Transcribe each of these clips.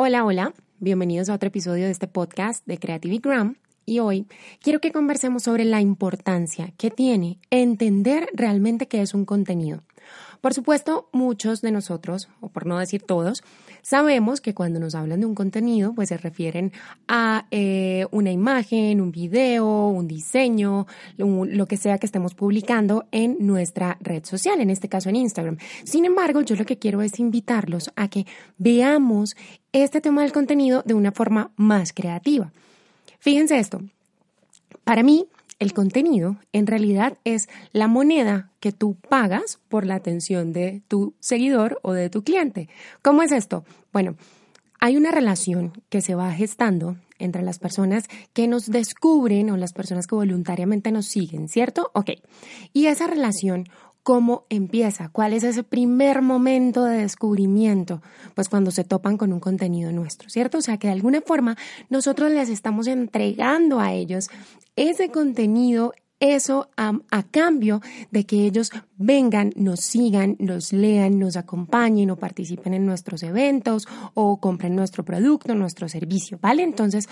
Hola, hola, bienvenidos a otro episodio de este podcast de Creativigram y hoy quiero que conversemos sobre la importancia que tiene entender realmente qué es un contenido. Por supuesto, muchos de nosotros, o por no decir todos, sabemos que cuando nos hablan de un contenido, pues se refieren a eh, una imagen, un video, un diseño, lo que sea que estemos publicando en nuestra red social, en este caso en Instagram. Sin embargo, yo lo que quiero es invitarlos a que veamos este tema del contenido de una forma más creativa. Fíjense esto. Para mí, el contenido en realidad es la moneda que tú pagas por la atención de tu seguidor o de tu cliente. ¿Cómo es esto? Bueno, hay una relación que se va gestando entre las personas que nos descubren o las personas que voluntariamente nos siguen, ¿cierto? Ok. Y esa relación ¿Cómo empieza? ¿Cuál es ese primer momento de descubrimiento? Pues cuando se topan con un contenido nuestro, ¿cierto? O sea que de alguna forma nosotros les estamos entregando a ellos ese contenido, eso a, cambio de que ellos vengan, nos sigan, nos lean, nos acompañen o participen en nuestros eventos o compren nuestro producto, nuestro servicio, ¿vale? Entonces,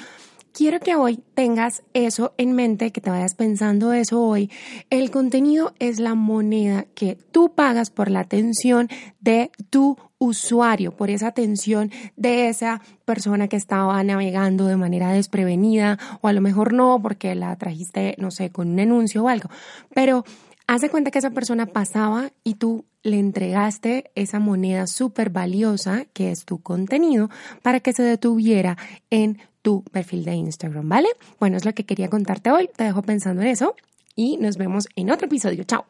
quiero que hoy tengas eso en mente, que te vayas pensando eso hoy. El contenido es la moneda que tú pagas por la atención de tu usuario, por esa atención de esa persona que estaba navegando de manera desprevenida o a lo mejor no porque la trajiste, no sé, con un anuncio o algo. Pero haz de cuenta que esa persona pasaba y tú le entregaste esa moneda súper valiosa que es tu contenido para que se detuviera en tu perfil de Instagram, ¿vale? Bueno, es lo que quería contarte hoy. Te dejo pensando en eso y nos vemos en otro episodio. Chao.